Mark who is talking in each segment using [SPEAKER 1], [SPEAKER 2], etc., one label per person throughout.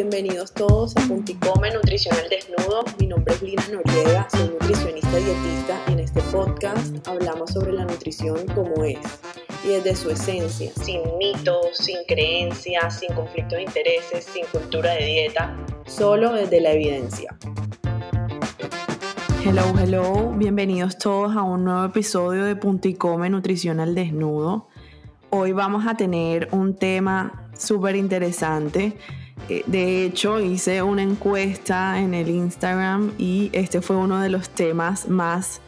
[SPEAKER 1] bienvenidos todos a Punticome Nutricional Desnudo. Mi nombre es Lina Noriega, soy nutricionista dietista y en este podcast hablamos sobre la nutrición como es y desde su esencia, sin mitos, sin creencias, sin conflictos de intereses, sin cultura de dieta, solo desde la evidencia. Hello, hello, bienvenidos todos a un nuevo episodio de Punticome Nutricional Desnudo. Hoy vamos a tener un tema súper interesante de hecho, hice una encuesta en el Instagram y este fue uno de los temas más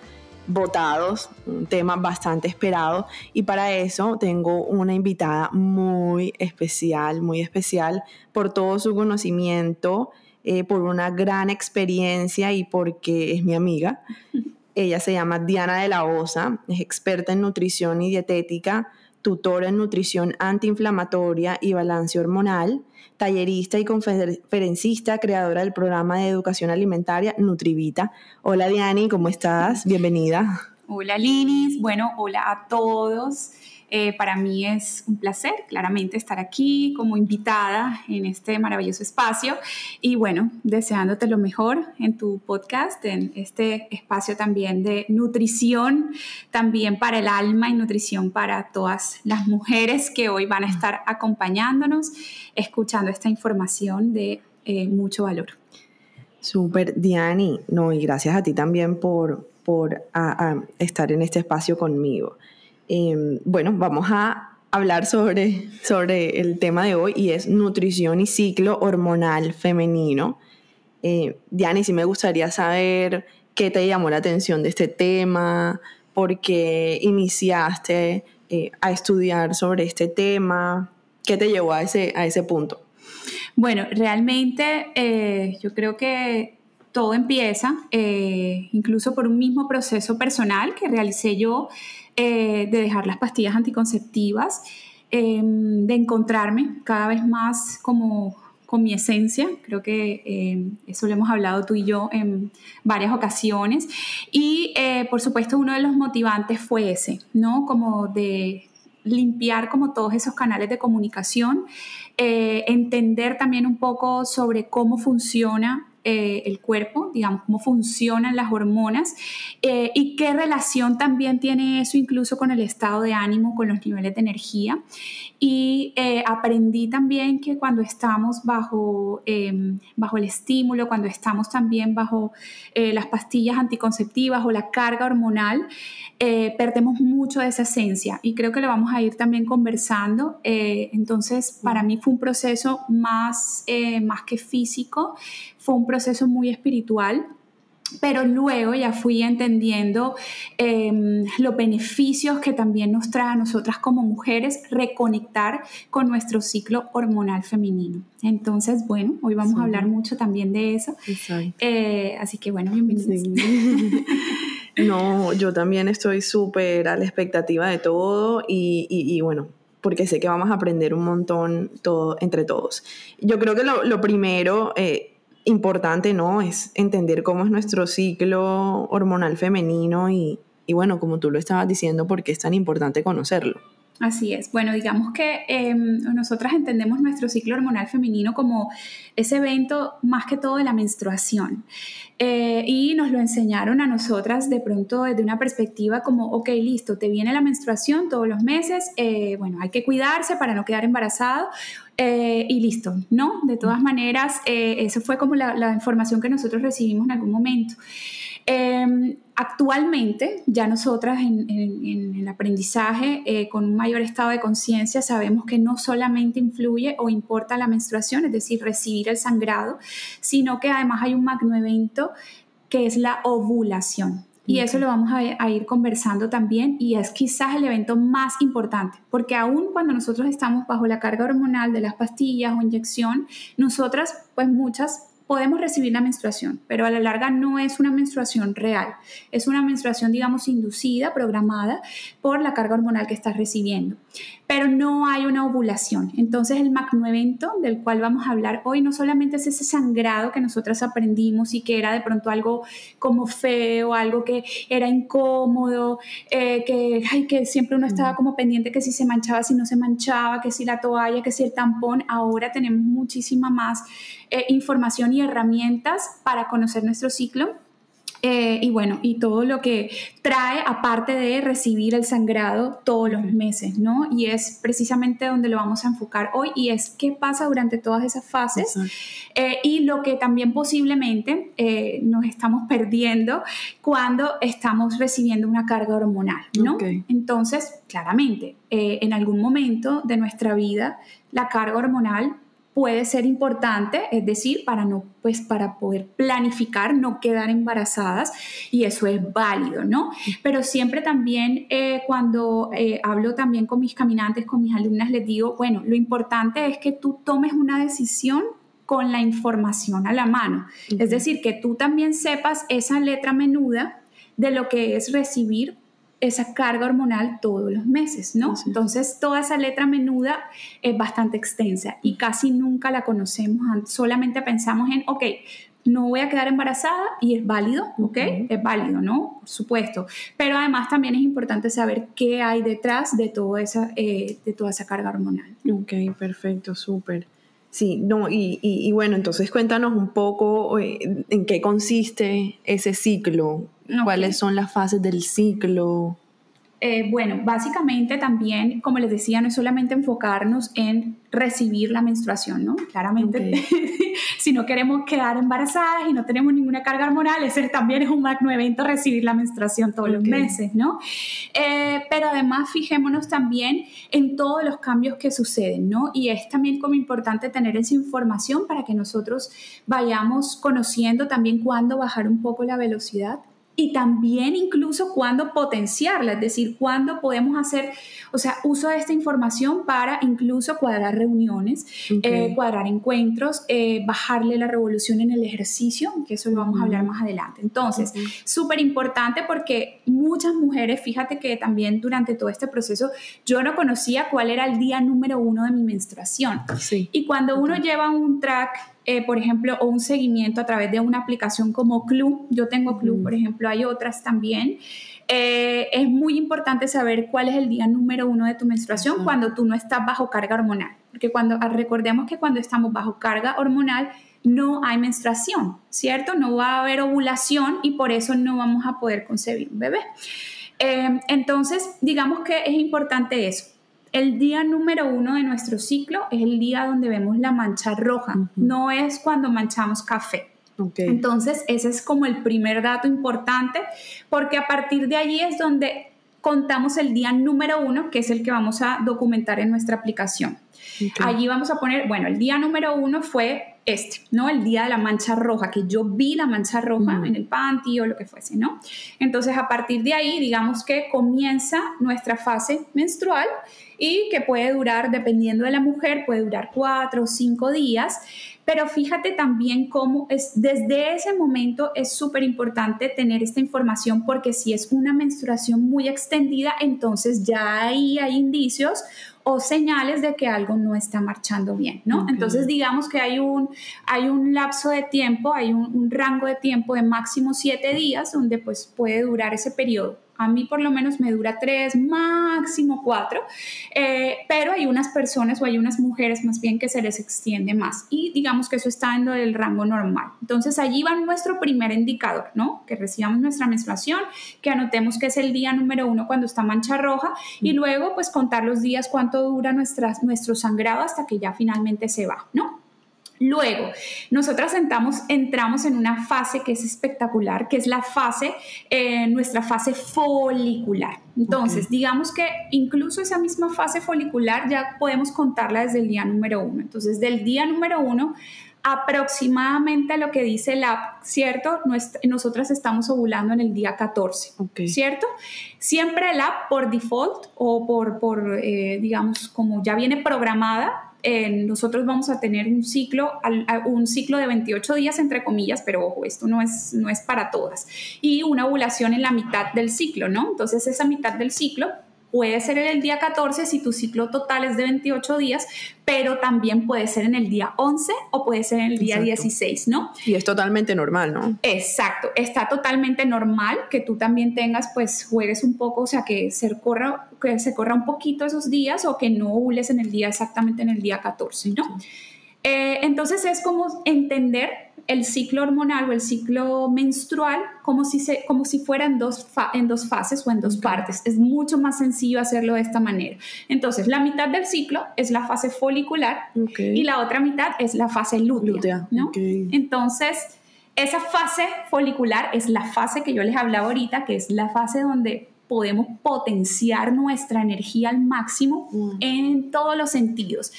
[SPEAKER 1] votados, un tema bastante esperado. Y para eso tengo una invitada muy especial, muy especial por todo su conocimiento, eh, por una gran experiencia y porque es mi amiga. Ella se llama Diana de la Osa, es experta en nutrición y dietética, tutora en nutrición antiinflamatoria y balance hormonal tallerista y conferencista, creadora del programa de educación alimentaria Nutrivita. Hola Diani, ¿cómo estás? Bienvenida.
[SPEAKER 2] Hola Linis, bueno, hola a todos. Eh, para mí es un placer, claramente, estar aquí como invitada en este maravilloso espacio y bueno, deseándote lo mejor en tu podcast, en este espacio también de nutrición, también para el alma y nutrición para todas las mujeres que hoy van a estar acompañándonos, escuchando esta información de eh, mucho valor.
[SPEAKER 1] Súper, Diani, no, y gracias a ti también por, por estar en este espacio conmigo. Em, bueno, vamos a hablar sobre, sobre el tema de hoy y es nutrición y ciclo hormonal femenino. Eh, Diani, sí me gustaría saber qué te llamó la atención de este tema, por qué iniciaste eh, a estudiar sobre este tema, qué te llevó a ese, a ese punto.
[SPEAKER 2] Bueno, realmente eh, yo creo que todo empieza incluso por un mismo proceso personal que realicé yo eh, de dejar las pastillas anticonceptivas, em, de encontrarme cada vez más como con mi esencia, creo que em, eso lo hemos hablado tú y yo en varias ocasiones, y eh, por supuesto uno de los motivantes fue ese, ¿no? Como de limpiar como todos esos canales de comunicación, eh, entender también un poco sobre cómo funciona eh, el cuerpo, digamos, cómo funcionan las hormonas eh, y qué relación también tiene eso incluso con el estado de ánimo, con los niveles de energía. Y eh, aprendí también que cuando estamos bajo, em, bajo el estímulo, cuando estamos también bajo las pastillas anticonceptivas o la carga hormonal, perdemos mucho de esa esencia y creo que lo vamos a ir también conversando. entonces, para mí fue un proceso más, más que físico, fue un proceso muy espiritual pero luego ya fui entendiendo em, los beneficios que también nos trae a nosotras como mujeres reconectar con nuestro ciclo hormonal femenino. Entonces, bueno, hoy vamos a hablar mucho también de eso. Eh, así que bueno, bienvenidos.
[SPEAKER 1] no, yo también estoy súper a la expectativa de todo y, bueno, porque sé que vamos a aprender un montón todo, entre todos. Yo creo que lo, primero... Eh, importante, ¿no? Es entender cómo es nuestro ciclo hormonal femenino y, bueno, como tú lo estabas diciendo, por qué es tan importante conocerlo.
[SPEAKER 2] Así es. Bueno, digamos que em, nosotras entendemos nuestro ciclo hormonal femenino como ese evento más que todo de la menstruación. Eh, y nos lo enseñaron a nosotras de pronto desde una perspectiva como, ok, listo, te viene la menstruación todos los meses, eh, bueno, hay que cuidarse para no quedar embarazado eh, y listo, ¿no? De todas maneras, eso fue como la, la información que nosotros recibimos en algún momento. Em, actualmente, ya nosotras en, el aprendizaje, eh, con un mayor estado de conciencia, sabemos que no solamente influye o importa la menstruación, es decir, recibir el sangrado, sino que además hay un magno evento que es la ovulación. Y eso lo vamos a, a, ir conversando también y es quizás el evento más importante, porque aún cuando nosotros estamos bajo la carga hormonal de las pastillas o inyección, nosotras, pues muchas podemos recibir la menstruación, pero a la larga no es una menstruación real, es una menstruación, digamos, inducida, programada por la carga hormonal que estás recibiendo. pero no hay una ovulación. Entonces el magnoevento del cual vamos a hablar hoy no solamente es ese sangrado que nosotras aprendimos y que era de pronto algo como feo, algo que era incómodo, eh, que, que siempre uno estaba como pendiente que si se manchaba, si no se manchaba, que si la toalla, que si el tampón. Ahora tenemos muchísima más eh, información y herramientas para conocer nuestro ciclo eh, y bueno, y todo lo que trae aparte de recibir el sangrado todos los meses, ¿no? Y es precisamente donde lo vamos a enfocar hoy y es qué pasa durante todas esas fases eh, y lo que también posiblemente eh, nos estamos perdiendo cuando estamos recibiendo una carga hormonal, ¿no? Entonces, claramente, en algún momento de nuestra vida, la carga hormonal puede ser importante, es decir, para no pues para poder planificar, no quedar embarazadas y eso es válido, ¿no? Pero siempre también eh, cuando eh, hablo también con mis caminantes, con mis alumnas, les digo, bueno, lo importante es que tú tomes una decisión con la información a la mano, es decir, que tú también sepas esa letra menuda de lo que es recibir esa carga hormonal todos los meses, ¿no? Entonces, toda esa letra menuda es bastante extensa y casi nunca la conocemos, solamente pensamos en, ok, no voy a quedar embarazada y es válido, ¿ok? Es válido, ¿no? Por supuesto. Pero además también es importante saber qué hay detrás de, toda esa, eh, de toda esa carga hormonal.
[SPEAKER 1] Ok, perfecto, súper. Sí, no, y, y, bueno, entonces cuéntanos un poco eh, en qué consiste ese ciclo, cuáles son las fases del ciclo.
[SPEAKER 2] Eh, bueno, básicamente también, como les decía, no es solamente enfocarnos en recibir la menstruación, ¿no? Claramente, si no queremos quedar embarazadas y no tenemos ninguna carga hormonal, ese también es un magno evento recibir la menstruación todos los meses, ¿no? Eh, pero además fijémonos también en todos los cambios que suceden, ¿no? Y es también como importante tener esa información para que nosotros vayamos conociendo también cuándo bajar un poco la velocidad y también incluso cuándo potenciarla, es decir, cuándo podemos hacer, o sea, uso de esta información para incluso cuadrar reuniones, eh, cuadrar encuentros, eh, bajarle la revolución en el ejercicio, que eso lo vamos a hablar más adelante. Entonces, súper importante porque muchas mujeres, fíjate que también durante todo este proceso yo no conocía cuál era el día número uno de mi menstruación. Y cuando uno lleva un track eh, por ejemplo, o un seguimiento a través de una aplicación como Club. Yo tengo Club, por ejemplo, hay otras también. Eh, es muy importante saber cuál es el día número uno de tu menstruación cuando tú no estás bajo carga hormonal. Porque cuando, ah, recordemos que cuando estamos bajo carga hormonal, no hay menstruación, ¿cierto? No va a haber ovulación y por eso no vamos a poder concebir un bebé. Eh, entonces, digamos que es importante eso el día número uno de nuestro ciclo es el día donde vemos la mancha roja, no es cuando manchamos café. Entonces, ese es como el primer dato importante, porque a partir de allí es donde contamos el día número uno, que es el que vamos a documentar en nuestra aplicación. Allí vamos a poner, bueno, el día número uno fue este, ¿no? El día de la mancha roja, que yo vi la mancha roja en el panty o lo que fuese, ¿no? Entonces, a partir de ahí, digamos que comienza nuestra fase menstrual y que puede durar, dependiendo de la mujer, puede durar cuatro o cinco días. Pero fíjate también cómo es, desde ese momento es súper importante tener esta información porque si es una menstruación muy extendida, entonces ya ahí hay indicios o señales de que algo no está marchando bien, ¿no? Entonces digamos que hay un, hay un lapso de tiempo, hay un, un rango de tiempo de máximo siete días donde pues puede durar ese periodo. A mí por lo menos me dura tres, máximo cuatro, eh, pero hay unas personas o hay unas mujeres más bien que se les extiende más y digamos que eso está en el rango normal. Entonces allí va nuestro primer indicador, ¿no? Que recibamos nuestra menstruación, que anotemos que es el día número uno cuando está mancha roja y luego pues contar los días cuánto dura nuestro sangrado hasta que ya finalmente se va, ¿no? Luego, nosotras entramos en una fase que es espectacular, que es la fase, eh, nuestra fase folicular. Entonces, digamos que incluso esa misma fase folicular ya podemos contarla desde el día número uno. Entonces, del día número uno aproximadamente lo que dice la ¿cierto? nosotras estamos ovulando en el día 14, ¿cierto? Siempre el app por default o por, por eh, digamos, como ya viene programada, nosotros vamos a tener un ciclo, un ciclo de 28 días, entre comillas, pero ojo, esto no es, no es para todas. Y una ovulación en la mitad del ciclo, ¿no? Entonces esa mitad del ciclo Puede ser en el día 14 si tu ciclo total es de 28 días, pero también puede ser en el día 11 o puede ser en el día 16, ¿no?
[SPEAKER 1] Y es totalmente normal, ¿no?
[SPEAKER 2] Exacto, está totalmente normal que tú también tengas, pues juegues un poco, o sea, que se corra, que se corra un poquito esos días o que no hules en el día exactamente en el día 14, ¿no? Eh, entonces es como entender el ciclo hormonal o el ciclo menstrual como si, se, como si fuera en dos, en dos fases o en dos partes. Es mucho más sencillo hacerlo de esta manera. Entonces, la mitad del ciclo es la fase folicular y la otra mitad es la fase lútea. ¿no? Entonces, esa fase folicular es la fase que yo les hablaba ahorita, que es la fase donde podemos potenciar nuestra energía al máximo mm. en todos los sentidos.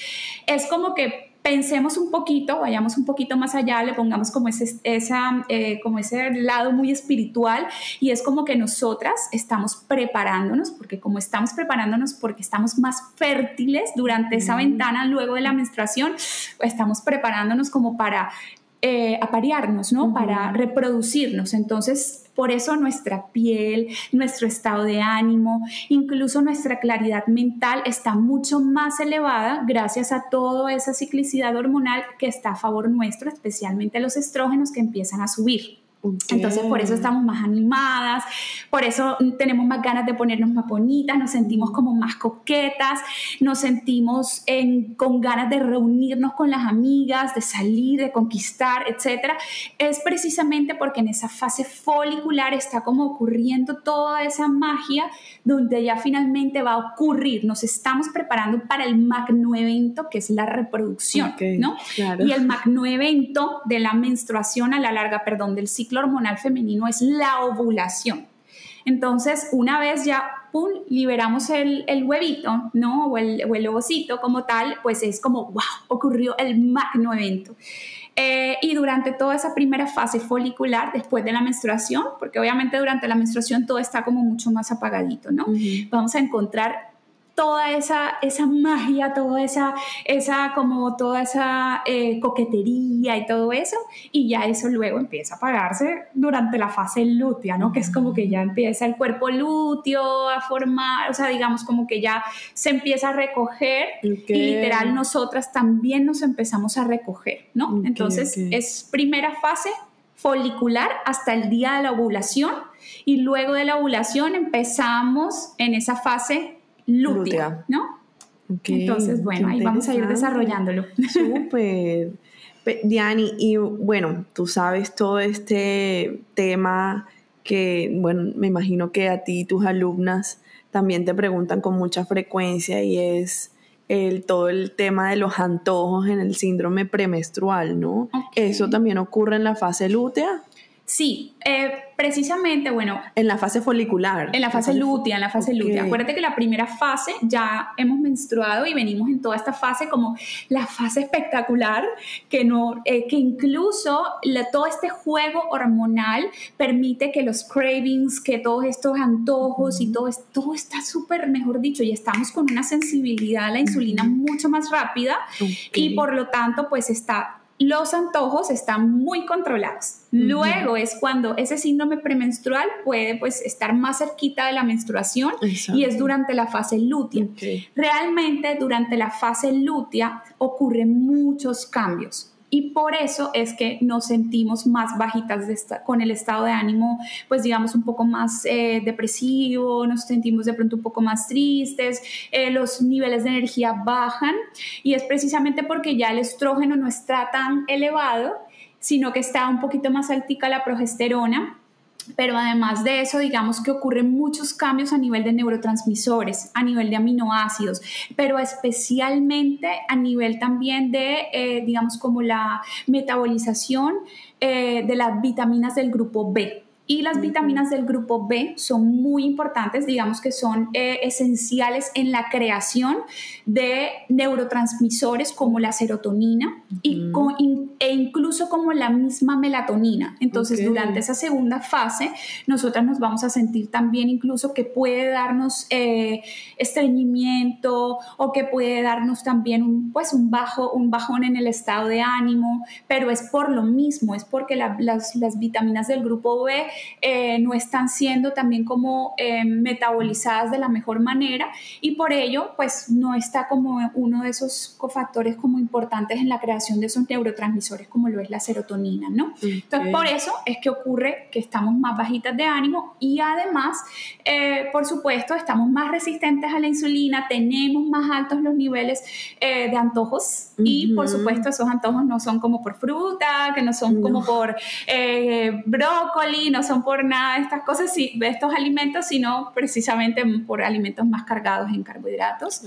[SPEAKER 2] Es como que pensemos un poquito, vayamos un poquito más allá, le pongamos como ese, esa, eh, como ese lado muy espiritual y es como que nosotras estamos preparándonos, porque como estamos preparándonos porque estamos más fértiles durante esa ventana luego de la menstruación, estamos preparándonos como para eh, aparearnos, ¿no? Para reproducirnos. Entonces, por eso nuestra piel, nuestro estado de ánimo, incluso nuestra claridad mental está mucho más elevada gracias a toda esa ciclicidad hormonal que está a favor nuestro, especialmente los estrógenos que empiezan a subir. Entonces por eso estamos más animadas, por eso tenemos más ganas de ponernos más bonitas, nos sentimos como más coquetas, nos sentimos con ganas de reunirnos con las amigas, de salir, de conquistar, etc. Es precisamente porque en esa fase folicular está como ocurriendo toda esa magia donde ya finalmente va a ocurrir. Nos estamos preparando para el magno evento que es la reproducción, ¿no? Y el magno evento de la menstruación a la larga, perdón, del ciclo hormonal femenino es la ovulación. Entonces, una vez ya, pum, liberamos el, huevito, ¿no? O el, o ovocito como tal, pues es como, wow, ocurrió el magno evento. Eh, y durante toda esa primera fase folicular, después de la menstruación, porque obviamente durante la menstruación todo está como mucho más apagadito, ¿no? Vamos a encontrar toda esa, esa magia, toda esa, esa, como toda esa eh, coquetería y todo eso, y ya eso luego empieza a apagarse durante la fase lútea, ¿no? Que es como que ya empieza el cuerpo lúteo a formar, o sea, digamos como que ya se empieza a recoger y literal nosotras también nos empezamos a recoger, ¿no? Entonces es primera fase folicular hasta el día de la ovulación y luego de la ovulación empezamos en esa fase lútea, ¿no? Entonces, bueno, ahí vamos a ir desarrollándolo.
[SPEAKER 1] Súper. Diani, y bueno, tú sabes todo este tema que, bueno, me imagino que a ti y tus alumnas también te preguntan con mucha frecuencia y es el, todo el tema de los antojos en el síndrome premenstrual, ¿no? ¿Eso también ocurre en la fase lútea?
[SPEAKER 2] Sí, eh, precisamente, bueno.
[SPEAKER 1] En la fase folicular.
[SPEAKER 2] En la fase lútea, en la fase lútea. Acuérdate que la primera fase ya hemos menstruado y venimos en toda esta fase como la fase espectacular, que, no, eh, que incluso todo este juego hormonal permite que los cravings, que todos estos antojos y todo, todo está súper, mejor dicho, y estamos con una sensibilidad a la insulina mucho más rápida y por lo tanto, pues está los antojos están muy controlados. Luego es cuando ese síndrome premenstrual puede pues estar más cerquita de la menstruación y es durante la fase lútea. Realmente durante la fase lútea ocurren muchos cambios y por eso es que nos sentimos más bajitas con el estado de ánimo, pues digamos un poco más eh, depresivo, nos sentimos de pronto un poco más tristes, eh, los niveles de energía bajan y es precisamente porque ya el estrógeno no está tan elevado, sino que está un poquito más altica la progesterona pero además de eso, digamos que ocurren muchos cambios a nivel de neurotransmisores, a nivel de aminoácidos, pero especialmente a nivel también de, eh, digamos, como la metabolización eh, de las vitaminas del grupo B. Y las vitaminas del grupo B son muy importantes, digamos que son eh, esenciales en la creación de neurotransmisores como la serotonina y e incluso como la misma melatonina. Entonces, durante esa segunda fase, nosotras nos vamos a sentir también incluso que puede darnos eh, estreñimiento o que puede darnos también un, pues, un, bajo, un bajón en el estado de ánimo, pero es por lo mismo, es porque las, las vitaminas del grupo B eh, no están siendo también como eh, metabolizadas de la mejor manera. Y por ello pues no está como uno de esos cofactores como importantes en la creación de esos neurotransmisores como lo es la serotonina, ¿no? Entonces por eso es que ocurre que estamos más bajitas de ánimo y además, eh, por supuesto, estamos más resistentes a la insulina, tenemos más altos los niveles de antojos y por supuesto esos antojos no son como por fruta, que no son como por brócoli, no son por nada de estas cosas, de estos alimentos, sino precisamente por alimentos más cargados en carbohidratos.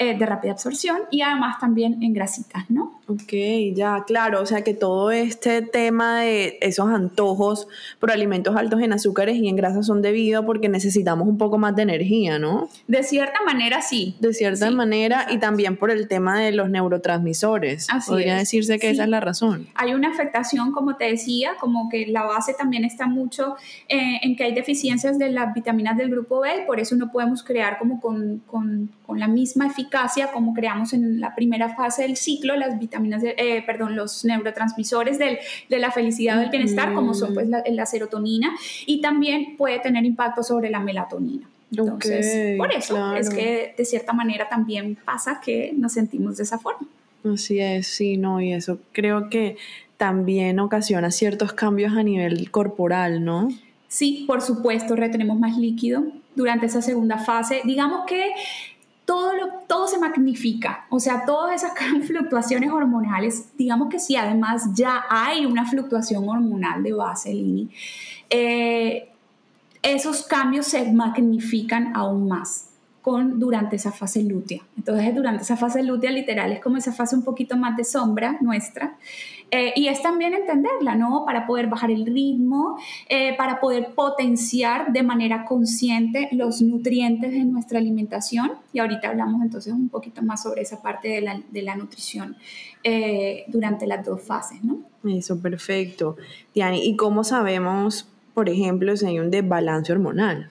[SPEAKER 2] Eh, de rápida absorción y además también en grasitas, ¿no?
[SPEAKER 1] Ok, ya, claro, o sea que todo este tema de esos antojos por alimentos altos en azúcares y en grasas son debido porque necesitamos un poco más de energía, ¿no?
[SPEAKER 2] De cierta manera, sí.
[SPEAKER 1] De cierta manera y también por el tema de los neurotransmisores. Así Podría decirse que esa es la razón.
[SPEAKER 2] Hay una afectación, como te decía, como que la base también está mucho eh, en que hay deficiencias de las vitaminas del grupo B y por eso no podemos crear como con, con, con la misma eficacia como creamos en la primera fase del ciclo las vitaminas, eh, perdón, los neurotransmisores del, de la felicidad o del bienestar, como son pues la, la, serotonina, y también puede tener impacto sobre la melatonina. Entonces, por eso es que de cierta manera también pasa que nos sentimos de esa forma.
[SPEAKER 1] Así es, sí, no, y eso creo que también ocasiona ciertos cambios a nivel corporal, ¿no?
[SPEAKER 2] Sí, por supuesto, retenemos más líquido durante esa segunda fase. Digamos que todo, lo, todo se magnifica, o sea, todas esas fluctuaciones hormonales, digamos que si además ya hay una fluctuación hormonal de base, Lini, eh, esos cambios se magnifican aún más con, durante esa fase lútea. Entonces, durante esa fase lútea literal es como esa fase un poquito más de sombra nuestra. Eh, y es también entenderla, ¿no? Para poder bajar el ritmo, eh, para poder potenciar de manera consciente los nutrientes de nuestra alimentación. Y ahorita hablamos entonces un poquito más sobre esa parte de la, de la nutrición eh, durante las dos fases, ¿no?
[SPEAKER 1] Eso, perfecto. Diani, ¿y cómo sabemos, por ejemplo, si hay un desbalance hormonal?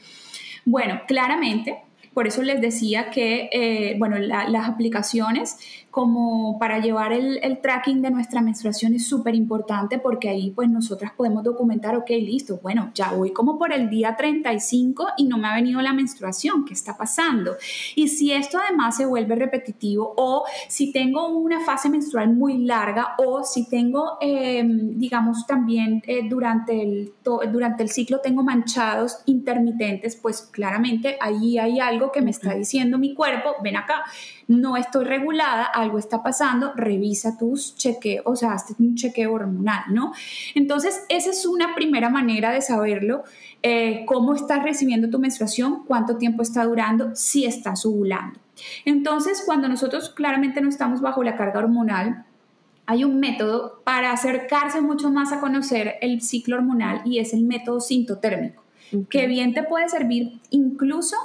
[SPEAKER 2] Bueno, claramente por eso les decía que, eh, bueno, las aplicaciones como para llevar el, tracking de nuestra menstruación es súper importante porque ahí pues nosotras podemos documentar, ok, listo, bueno, ya voy como por el día 35 y no me ha venido la menstruación, ¿qué está pasando? Y si esto además se vuelve repetitivo o si tengo una fase menstrual muy larga o si tengo, em, digamos, también eh, durante, el, durante el ciclo tengo manchados intermitentes, pues claramente ahí hay algo que me está diciendo mi cuerpo, ven acá no estoy regulada, algo está pasando, revisa tus chequeos, o sea, hazte un chequeo hormonal, ¿no? Entonces, esa es una primera manera de saberlo, eh, cómo estás recibiendo tu menstruación, cuánto tiempo está durando, si estás ovulando. Entonces, cuando nosotros claramente no estamos bajo la carga hormonal, hay un método para acercarse mucho más a conocer el ciclo hormonal y es el método sintotérmico, que bien te puede servir incluso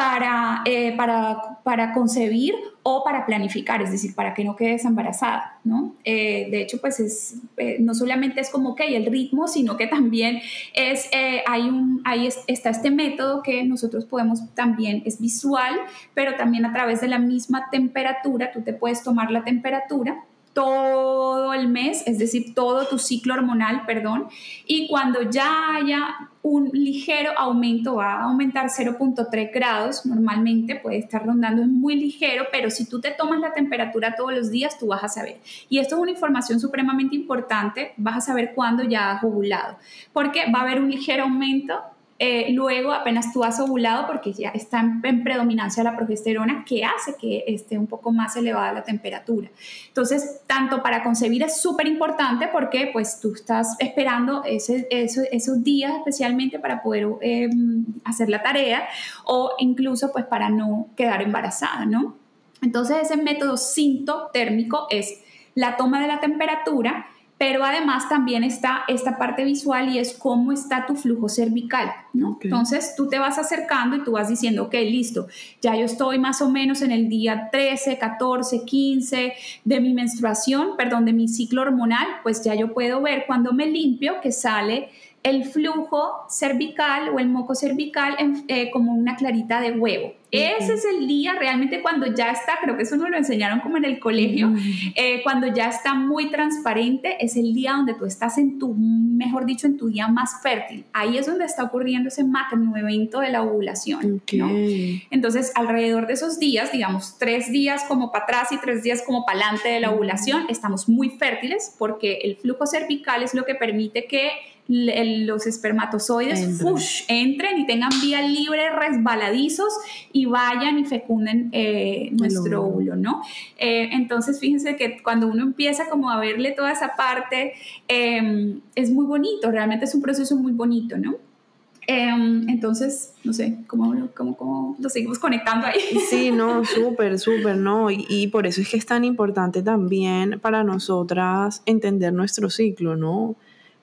[SPEAKER 2] para, eh, para, para, concebir o para planificar, es decir, para que no quedes embarazada, ¿no? Eh, de hecho, pues es, eh, no solamente es como que hay el ritmo, sino que también es, hay un, ahí está este método que nosotros podemos también, es visual, pero también a través de la misma temperatura, tú te puedes tomar la temperatura todo el mes, es decir, todo tu ciclo hormonal, perdón, y cuando ya haya un ligero aumento, va a aumentar 0.3 grados, normalmente puede estar rondando, es muy ligero, pero si tú te tomas la temperatura todos los días, tú vas a saber. Y esto es una información supremamente importante, vas a saber cuándo ya has ovulado, porque va a haber un ligero aumento eh, luego, apenas tú has ovulado, porque ya está en, predominancia la progesterona, que hace que esté un poco más elevada la temperatura. Entonces, tanto para concebir es súper importante porque pues tú estás esperando ese, esos días especialmente para poder em, hacer la tarea o incluso pues para no quedar embarazada, ¿no? Entonces, ese método sintotérmico es la toma de la temperatura, pero además también está esta parte visual y es cómo está tu flujo cervical, ¿no? Entonces tú te vas acercando y tú vas diciendo, ok, listo, ya yo estoy más o menos en el día 13, 14, 15 de mi menstruación, perdón, de mi ciclo hormonal, pues ya yo puedo ver cuando me limpio que sale el flujo cervical o el moco cervical eh, como una clarita de huevo. Ese es el día realmente cuando ya está, creo que eso nos lo enseñaron como en el colegio, eh, cuando ya está muy transparente, es el día donde tú estás en tu, mejor dicho, en tu día más fértil. Ahí es donde está ocurriendo ese magno evento de la ovulación. Entonces, alrededor de esos días, digamos, tres días como para atrás y tres días como para adelante de la ovulación, estamos muy fértiles porque el flujo cervical es lo que permite que los espermatozoides entren y tengan vía libre, resbaladizos y vayan y fecunden eh, nuestro óvulo, ¿no? Eh, entonces, fíjense que cuando uno empieza como a verle toda esa parte, em, es muy bonito, realmente es un proceso muy bonito, ¿no? Em, entonces, no sé, ¿cómo, cómo, cómo, lo seguimos conectando ahí?
[SPEAKER 1] Sí, no, súper, súper, ¿no? Y, y, por eso es que es tan importante también para nosotras entender nuestro ciclo, ¿no?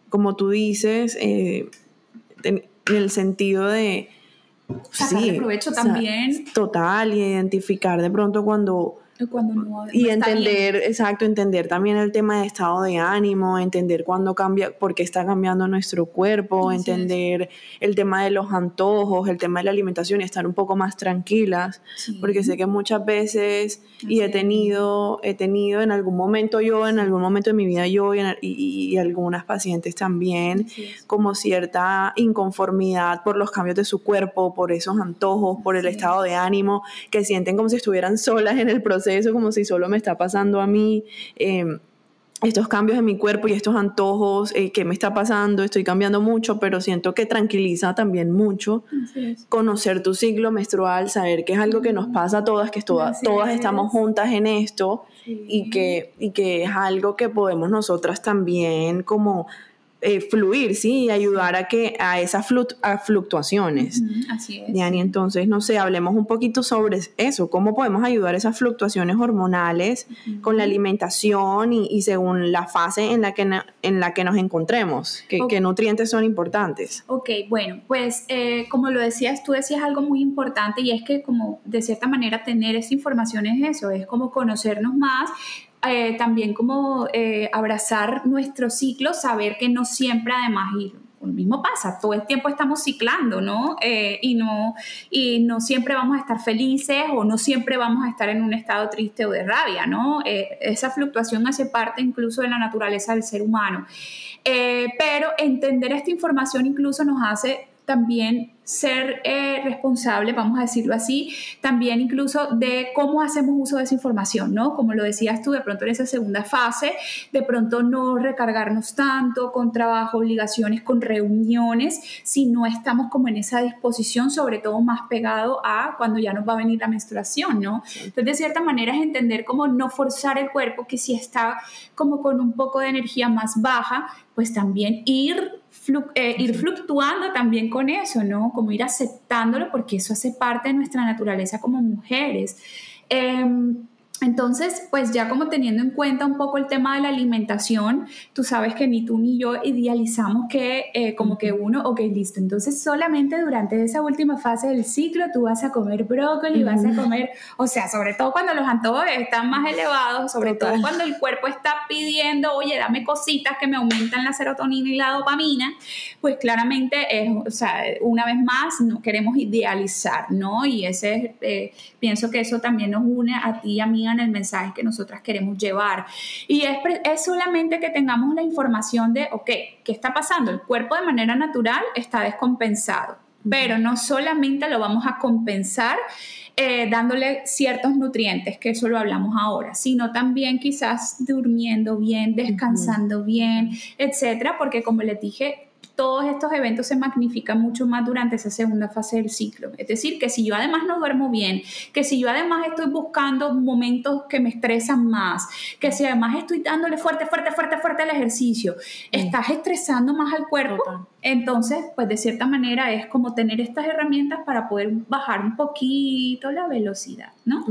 [SPEAKER 1] Como tú dices, eh, en, el sentido de...
[SPEAKER 2] sí, provecho también.
[SPEAKER 1] total, y identificar de pronto cuando y entender, exacto, entender también el tema de estado de ánimo, entender cuándo cambia, por qué está cambiando nuestro cuerpo, entender el tema de los antojos, el tema de la alimentación y estar un poco más tranquilas, porque sé que muchas veces, y he tenido, he tenido en algún momento yo, en algún momento de mi vida yo y, y, algunas pacientes también, como cierta inconformidad por los cambios de su cuerpo, por esos antojos, por el estado de ánimo, que sienten como si estuvieran solas en el proceso eso como si solo me está pasando a mí. Em, estos cambios en mi cuerpo y estos antojos, eh, ¿qué me está pasando? Estoy cambiando mucho, pero siento que tranquiliza también mucho conocer tu ciclo menstrual, saber que es algo que nos pasa a todas, que todas, todas estamos juntas en esto y, que, y que es algo que podemos nosotras también como eh, fluir, ¿sí? Y ayudar a que a esas fluctuaciones.
[SPEAKER 2] así es.
[SPEAKER 1] Diani, entonces, no sé, hablemos un poquito sobre eso, cómo podemos ayudar a esas fluctuaciones hormonales con la alimentación y, según la fase en la que, en la que nos encontremos, qué nutrientes son importantes.
[SPEAKER 2] Ok, bueno, pues eh, como lo decías, tú decías algo muy importante y es que como de cierta manera tener esa información es eso, es como conocernos más, eh, también como eh, abrazar nuestro ciclo, saber que no siempre además, y lo mismo pasa, todo el tiempo estamos ciclando, ¿no? Eh, y ¿no? y no siempre vamos a estar felices o no siempre vamos a estar en un estado triste o de rabia, ¿no? esa fluctuación hace parte incluso de la naturaleza del ser humano. pero entender esta información incluso nos hace también ser eh, responsable, vamos a decirlo así, también incluso de cómo hacemos uso de esa información, ¿no? Como lo decías tú, de pronto en esa segunda fase, de pronto no recargarnos tanto con trabajo, obligaciones, con reuniones, si no estamos como en esa disposición, sobre todo más pegado a cuando ya nos va a venir la menstruación, ¿no? Entonces, de cierta manera es entender cómo no forzar el cuerpo, que si está como con un poco de energía más baja, pues también ir eh, ir fluctuando también con eso, ¿no? Como ir aceptándolo porque eso hace parte de nuestra naturaleza como mujeres. Em, entonces, pues ya como teniendo en cuenta un poco el tema de la alimentación, tú sabes que ni tú ni yo idealizamos que eh, como que uno, ok, listo, entonces solamente durante esa última fase del ciclo tú vas a comer brócoli, vas a comer, o sea, sobre todo cuando los antojos están más elevados, sobre todo cuando el cuerpo está pidiendo, oye, dame cositas que me aumentan la serotonina y la dopamina, pues claramente es, o sea, una vez más, no queremos idealizar, ¿no? Y ese, eh, pienso que eso también nos une a ti y a mí el mensaje que nosotras queremos llevar. Y es, es solamente que tengamos la información de, ok, ¿qué está pasando? El cuerpo de manera natural está descompensado, pero no solamente lo vamos a compensar eh, dándole ciertos nutrientes, que eso lo hablamos ahora, sino también quizás durmiendo bien, descansando bien, etcétera, porque como les dije, todos estos eventos se magnifican mucho más durante esa segunda fase del ciclo. Es decir, que si yo además no duermo bien, que si yo además estoy buscando momentos que me estresan más, que si además estoy dándole fuerte, fuerte, fuerte, fuerte al ejercicio, estás estresando más al cuerpo. Entonces, pues de cierta manera es como tener estas herramientas para poder bajar un poquito la velocidad, ¿no?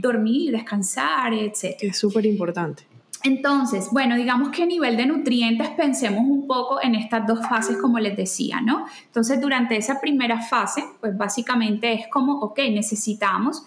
[SPEAKER 2] Dormir, descansar, etc.
[SPEAKER 1] Es súper importante.
[SPEAKER 2] Entonces, bueno, digamos que a nivel de nutrientes pensemos un poco en estas dos fases, como les decía, ¿no? Entonces, durante esa primera fase, pues básicamente es como, ok, necesitamos,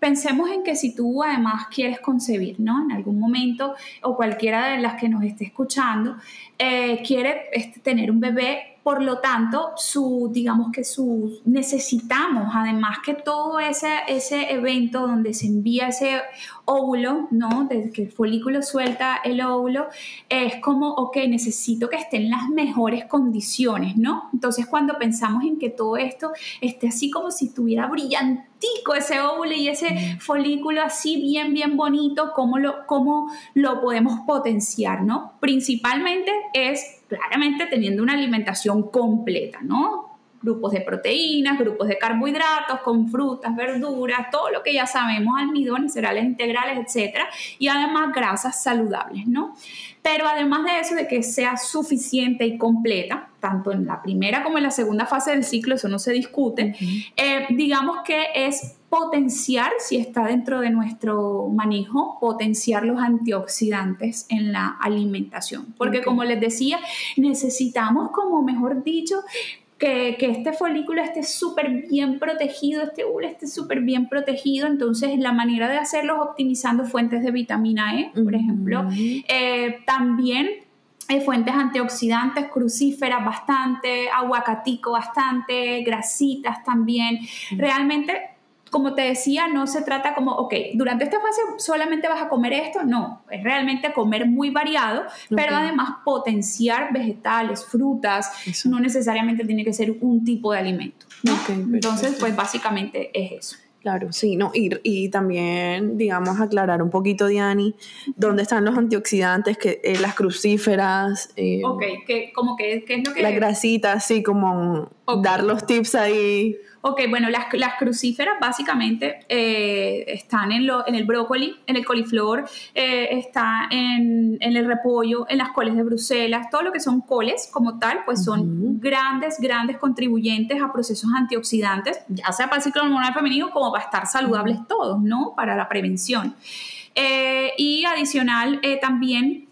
[SPEAKER 2] pensemos en que si tú además quieres concebir, ¿no? En algún momento, o cualquiera de las que nos esté escuchando, eh, quiere este, tener un bebé, por lo tanto, su, digamos que su, necesitamos además que todo ese, ese evento donde se envía ese óvulo, ¿no? Desde que el folículo suelta el óvulo, es como, ok, necesito que esté en las mejores condiciones, ¿no? Entonces, cuando pensamos en que todo esto esté así como si estuviera brillantico ese óvulo y ese folículo así bien, bien bonito, ¿cómo lo, cómo lo podemos potenciar, ¿no? Principalmente es claramente teniendo una alimentación completa, ¿no? grupos de proteínas, grupos de carbohidratos, con frutas, verduras, todo lo que ya sabemos, almidones, cereales integrales, etcétera, y además grasas saludables, ¿no? Pero además de eso, de que sea suficiente y completa, tanto en la primera como en la segunda fase del ciclo, eso no se discute, eh, digamos que es potenciar, si está dentro de nuestro manejo, potenciar los antioxidantes en la alimentación. Porque como les decía, necesitamos, como mejor dicho, que, este folículo esté súper bien protegido, este óvulo esté súper bien protegido. Entonces, la manera de hacerlo es optimizando fuentes de vitamina E, por ejemplo. Eh, también hay fuentes antioxidantes, crucíferas bastante, aguacatico bastante, grasitas también. Realmente como te decía, no se trata como, ok, durante esta fase solamente vas a comer esto, no, es realmente comer muy variado, pero además potenciar vegetales, frutas, no necesariamente tiene que ser un tipo de alimento. Entonces, pues básicamente es eso.
[SPEAKER 1] Claro, sí, no, y, y, también, digamos, aclarar un poquito, Diani, dónde están los antioxidantes, que eh, las crucíferas.
[SPEAKER 2] Eh, ok, que, como que, ¿qué es lo que...?
[SPEAKER 1] Las grasitas, sí, como dar los tips ahí.
[SPEAKER 2] Ok, bueno, las, las crucíferas básicamente eh, están en, lo, en el brócoli, en el coliflor, eh, está en, en, el repollo, en las coles de Bruselas, todo lo que son coles como tal, pues son grandes, grandes contribuyentes a procesos antioxidantes, ya sea para el ciclo hormonal femenino como para estar saludables todos, ¿no? Para la prevención. Eh, y adicional también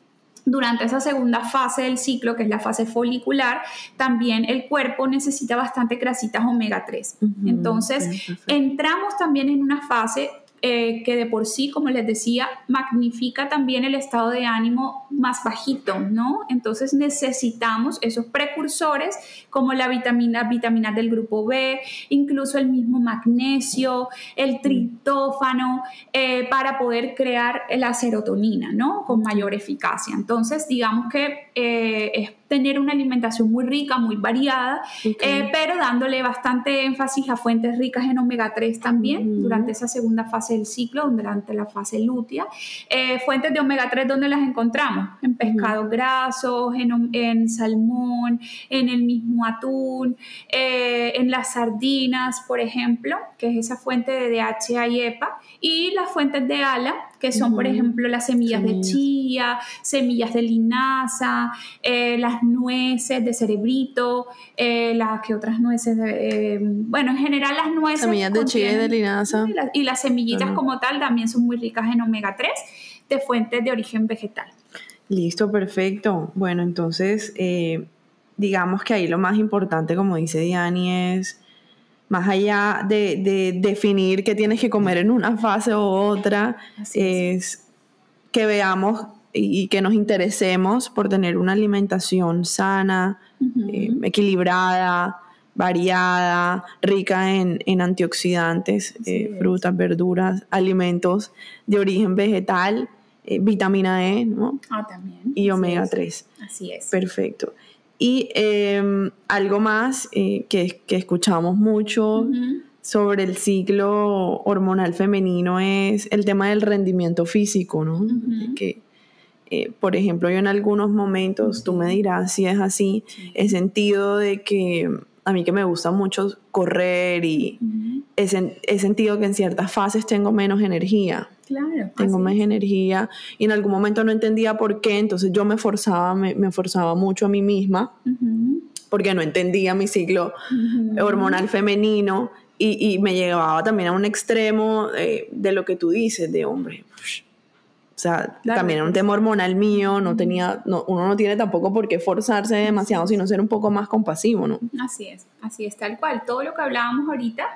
[SPEAKER 2] durante esa segunda fase del ciclo, que es la fase folicular, también el cuerpo necesita bastante grasitas omega 3. Entonces, entramos también en una fase eh, que de por sí, como les decía, magnifica también el estado de ánimo más bajito, ¿no? Entonces necesitamos esos precursores como la vitamina, vitaminas del grupo B, incluso el mismo magnesio, el triptófano, eh, para poder crear la serotonina, ¿no? Con mayor eficacia. Entonces, digamos que eh, es tener una alimentación muy rica, muy variada, eh, pero dándole bastante énfasis a fuentes ricas en omega 3 también durante esa segunda fase del ciclo, durante la fase lútea. Eh, fuentes de omega 3, ¿dónde las encontramos? En pescados grasos, en, en, salmón, en el mismo atún, eh, en las sardinas, por ejemplo, que es esa fuente de DHA y EPA, y las fuentes de ALA, que son, por ejemplo, las semillas, de chía, semillas de linaza, eh, las nueces de cerebrito, eh, las que otras nueces, de, eh, bueno, en general las nueces.
[SPEAKER 1] Semillas de chía y de linaza.
[SPEAKER 2] Y, las semillitas como tal también son muy ricas en omega 3 de fuentes de origen vegetal.
[SPEAKER 1] Listo, perfecto. Bueno, entonces, digamos que ahí lo más importante, como dice Diani, es más allá de, definir qué tienes que comer en una fase u otra, es. que veamos y que nos interesemos por tener una alimentación sana, eh, equilibrada, variada, rica en, antioxidantes, eh, frutas, verduras, alimentos de origen vegetal, eh, vitamina E, ¿no?
[SPEAKER 2] Ah, también.
[SPEAKER 1] Y omega 3.
[SPEAKER 2] Así es.
[SPEAKER 1] Perfecto. Y em, algo más eh, que, que, escuchamos mucho sobre el ciclo hormonal femenino es el tema del rendimiento físico, ¿no? Que, eh, por ejemplo, yo en algunos momentos, tú me dirás si es así, he sentido de que a mí que me gusta mucho correr y he, sentido que en ciertas fases tengo menos energía.
[SPEAKER 2] Claro.
[SPEAKER 1] Tengo más energía y en algún momento no entendía por qué, entonces yo me forzaba, me, forzaba mucho a mí misma porque no entendía mi ciclo hormonal femenino y, me llevaba también a un extremo de lo que tú dices, de hombre. O sea, también era un tema hormonal mío, no tenía, no, uno no tiene tampoco por qué forzarse demasiado, sino ser un poco más compasivo, ¿no?
[SPEAKER 2] Así es, así es, tal cual. Todo lo que hablábamos ahorita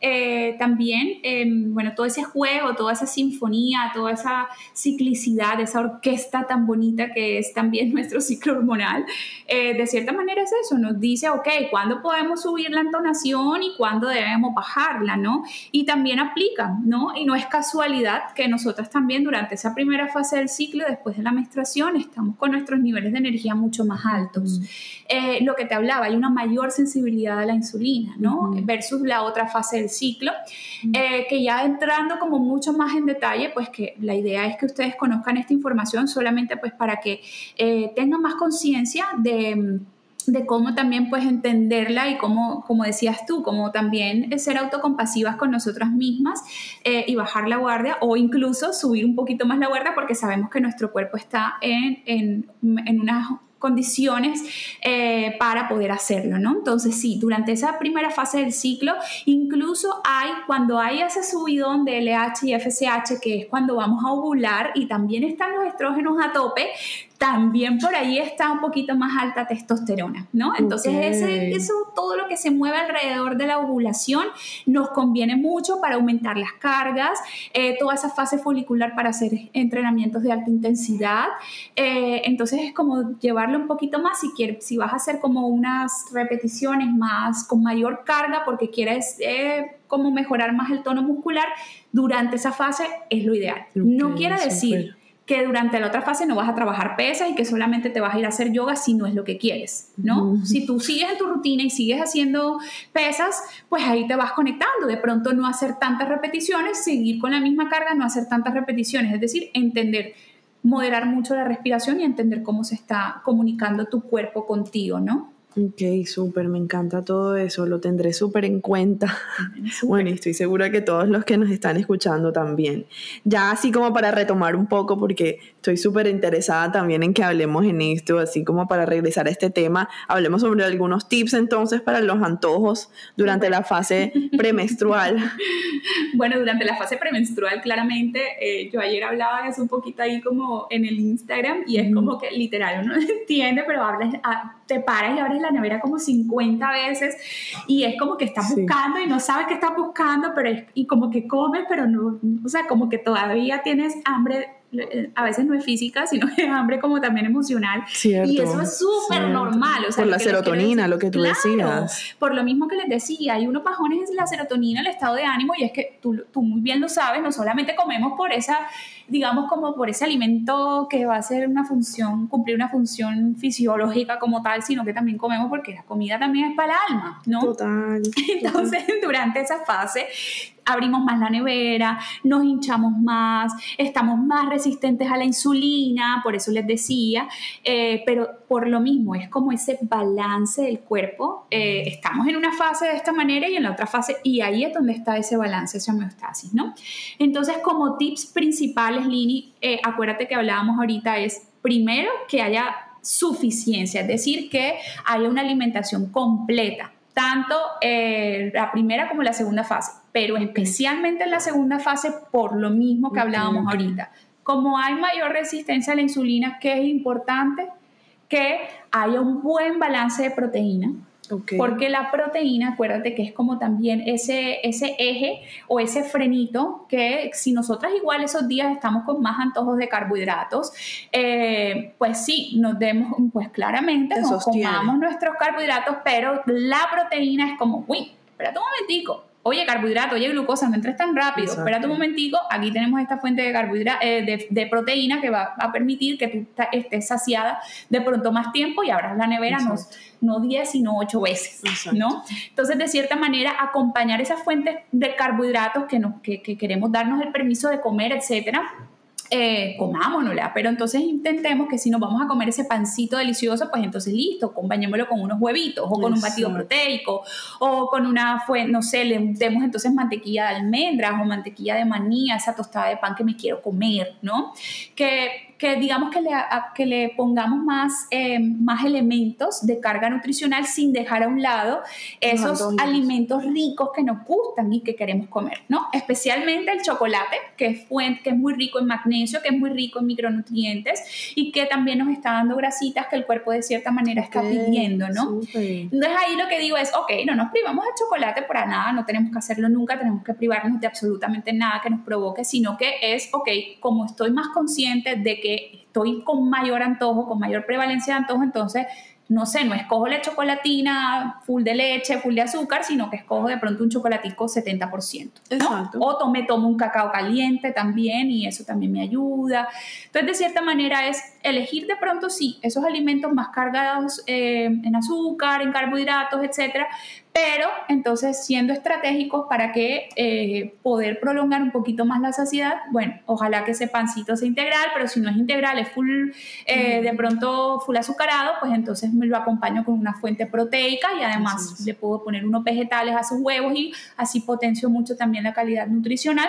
[SPEAKER 2] eh, también, em, bueno, todo ese juego, toda esa sinfonía, toda esa ciclicidad, esa orquesta tan bonita que es también nuestro ciclo hormonal, eh, de cierta manera es eso, nos dice, ok, ¿cuándo podemos subir la entonación y cuándo debemos bajarla, ¿no? Y también aplica, ¿no? Y no es casualidad que nosotras también durante esa primera fase del ciclo, después de la menstruación, estamos con nuestros niveles de energía mucho más altos. Eh, lo que te hablaba, hay una mayor sensibilidad la insulina, ¿no? Versus la otra fase del ciclo, eh, que ya entrando como mucho más en detalle, pues que la idea es que ustedes conozcan esta información solamente pues para que eh, tengan más conciencia de de cómo también puedes entenderla y cómo, como decías tú, como también ser autocompasivas con nosotras mismas eh, y bajar la guardia o incluso subir un poquito más la guardia porque sabemos que nuestro cuerpo está en, en, en unas condiciones eh, para poder hacerlo, ¿no? Entonces sí, durante esa primera fase del ciclo, incluso hay, cuando hay ese subidón de LH y FSH, que es cuando vamos a ovular y también están los estrógenos a tope, también por ahí está un poquito más alta testosterona, ¿no? Entonces eso, todo lo que se mueve alrededor de la ovulación nos conviene mucho para aumentar las cargas, eh, toda esa fase folicular para hacer entrenamientos de alta intensidad, eh, entonces es como llevarlo un poquito más si quieres, si vas a hacer como unas repeticiones más con mayor carga porque quieres eh, como mejorar más el tono muscular durante esa fase es lo ideal. no quiere decir que durante la otra fase no vas a trabajar pesas y que solamente te vas a ir a hacer yoga si no es lo que quieres, ¿no? Si tú sigues en tu rutina y sigues haciendo pesas, pues ahí te vas conectando. De pronto no hacer tantas repeticiones, seguir con la misma carga, no hacer tantas repeticiones, es decir, entender, moderar mucho la respiración y entender cómo se está comunicando tu cuerpo contigo, ¿no?
[SPEAKER 1] Ok, súper, me encanta todo eso, lo tendré súper en cuenta. Bueno, y estoy segura que todos los que nos están escuchando también. Ya así como para retomar un poco, porque estoy súper interesada también en que hablemos en esto, así como para regresar a este tema, hablemos sobre algunos tips entonces para los antojos durante la fase premenstrual.
[SPEAKER 2] Bueno, durante la fase premenstrual, claramente, eh, yo ayer hablaba de eso un poquito ahí como en el Instagram, y es como que literal, uno entiende, pero hablas, ah, te paras y abres la nevera como 50 veces y es como que estás buscando y no sabes qué estás buscando, pero es, y como que comes, pero no, o sea, como que todavía tienes hambre a veces no es física, sino es hambre como también emocional. y eso es súper normal. O
[SPEAKER 1] sea, por la serotonina, lo que tú decías.
[SPEAKER 2] Por lo mismo que les decía, hay unos pajones la serotonina, el estado de ánimo, y es que tú, tú muy bien lo sabes, no solamente comemos por esa, digamos, como por ese alimento que va a ser una función, cumplir una función fisiológica como tal, sino que también comemos porque la comida también es para el alma, ¿no?
[SPEAKER 1] Total.
[SPEAKER 2] Entonces, durante esa fase, abrimos más la nevera, nos hinchamos más, estamos más resistentes a la insulina, por eso les decía, eh, pero por lo mismo es como ese balance del cuerpo. Eh, estamos en una fase de esta manera y en la otra fase, y ahí es donde está ese balance, esa homeostasis, ¿no? Entonces, como tips principales, Lini, eh, acuérdate que hablábamos ahorita, es primero que haya suficiencia, es decir, que haya una alimentación completa tanto la primera como la segunda fase pero especialmente en la segunda fase por lo mismo que hablábamos ahorita. Como hay mayor resistencia a la insulina, ¿qué es importante? Que haya un buen balance de proteína. Porque la proteína, acuérdate que es como también ese, ese eje o ese frenito que si nosotras igual esos días estamos con más antojos de carbohidratos, eh, pues sí, nos demos, pues claramente nos comamos nuestros carbohidratos, pero la proteína es como, uy, espérate un momentico, oye, carbohidrato, oye, glucosa, no entres tan rápido, espérate un momentico, aquí tenemos esta fuente de, carbohidrato, eh, de, proteína que va a permitir que tú estés saciada de pronto más tiempo y abras la nevera no, no 10, sino 8 veces, ¿no? Entonces, de cierta manera, acompañar esas fuentes de carbohidratos que, nos, que, que queremos darnos el permiso de comer, etcétera, eh, comámonosla, pero entonces intentemos que si nos vamos a comer ese pancito delicioso, pues entonces listo, acompañémoslo con unos huevitos o con un batido proteico o con una, no sé, le demos entonces mantequilla de almendras o mantequilla de maní esa tostada de pan que me quiero comer, ¿no? Que que digamos que le, que le pongamos más, eh, más elementos de carga nutricional sin dejar a un lado esos alimentos ricos que nos gustan y que queremos comer, ¿no? Especialmente el chocolate, que es, fuente, que es muy rico en magnesio, que es muy rico en micronutrientes y que también nos está dando grasitas que el cuerpo de cierta manera está pidiendo, ¿no? Entonces ahí lo que digo es, ok, no nos privamos de chocolate para nada, no tenemos que hacerlo nunca, tenemos que privarnos de absolutamente nada que nos provoque, sino que es, ok, como estoy más consciente de que estoy con mayor antojo, con mayor prevalencia de antojo, entonces no sé, no escojo la chocolatina full de leche, full de azúcar, sino que escojo de pronto un chocolatico 70%. Exacto. O me tomo un cacao caliente también y eso también me ayuda. Entonces, de cierta manera es elegir de pronto, sí, esos alimentos más cargados eh, en azúcar, en carbohidratos, etcétera, pero entonces siendo estratégicos para que eh, poder prolongar un poquito más la saciedad, bueno, ojalá que ese pancito sea integral, pero si no es integral, es full, eh, de pronto full azucarado, pues entonces me lo acompaño con una fuente proteica y además le puedo poner unos vegetales a sus huevos y así potencio mucho también la calidad nutricional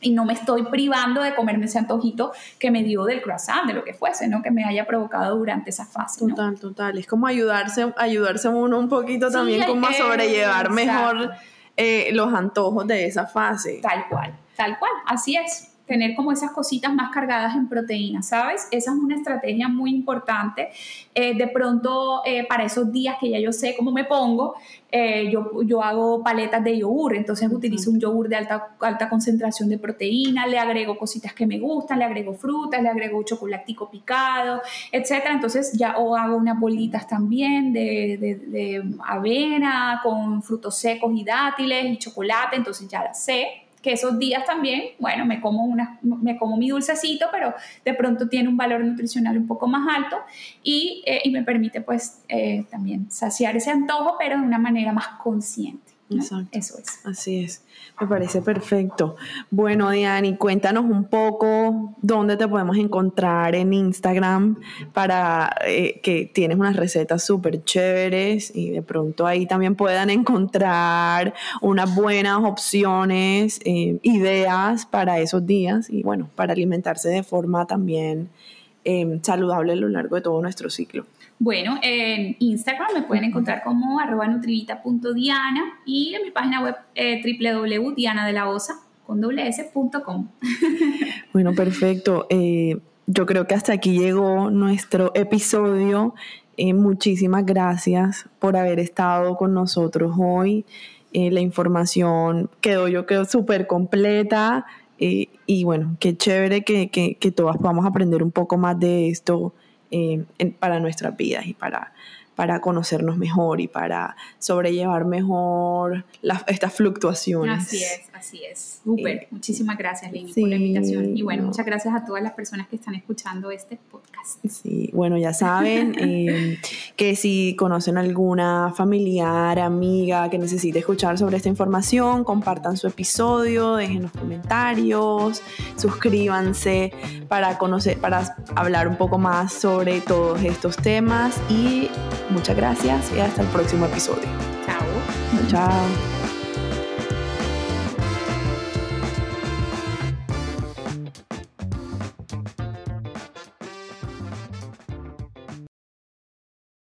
[SPEAKER 2] y no me estoy privando de comerme ese antojito que me dio del croissant, de lo que fuese, ¿no? Que me haya provocado durante esa fase.
[SPEAKER 1] Total, total. Es como ayudarse, ayudarse uno un poquito también como a sobrellevar mejor eh, los antojos de esa fase.
[SPEAKER 2] Tal cual, tal cual, así es tener como esas cositas más cargadas en proteínas, ¿sabes? Esa es una estrategia muy importante. Eh, de pronto, eh, para esos días que ya yo sé cómo me pongo, eh, yo, yo hago paletas de yogur, entonces utilizo un yogur de alta, alta concentración de proteína, le agrego cositas que me gustan, le agrego frutas, le agrego chocolatico picado, etcétera. Entonces ya o hago unas bolitas también de, de, de avena con frutos secos y dátiles y chocolate, entonces ya las sé esos días también, bueno, me como, una, me como mi dulcecito, pero de pronto tiene un valor nutricional un poco más alto y, eh, y me permite pues eh, también saciar ese antojo, pero de una manera más consciente. Exacto. Eso es.
[SPEAKER 1] Así es. Me parece perfecto. Bueno, Diani, cuéntanos un poco dónde te podemos encontrar en Instagram para eh, que tienes unas recetas súper chéveres y de pronto ahí también puedan encontrar unas buenas opciones, eh, ideas para esos días y bueno, para alimentarse de forma también eh, saludable a lo largo de todo nuestro ciclo.
[SPEAKER 2] Bueno, en Instagram me pueden encontrar como arroba nutrivita.diana y en mi página web eh.
[SPEAKER 1] Bueno, perfecto. Eh, yo creo que hasta aquí llegó nuestro episodio. Eh, muchísimas gracias por haber estado con nosotros hoy. Eh, la información quedó, yo quedó súper completa. y bueno, qué chévere que, que, que todas podamos aprender un poco más de esto eh, para nuestras vidas y para, para conocernos mejor y para sobrellevar mejor estas fluctuaciones.
[SPEAKER 2] Así es, así es. Súper. Muchísimas gracias, Lini, por la invitación. Y bueno, muchas gracias a todas las personas que están escuchando este podcast.
[SPEAKER 1] Sí, bueno, ya saben eh, que si conocen alguna familiar, amiga que necesite escuchar sobre esta información, compartan su episodio, dejen los comentarios, suscríbanse para conocer, para hablar un poco más sobre todos estos temas y muchas gracias y hasta el próximo episodio.
[SPEAKER 2] Chao.
[SPEAKER 1] Chao.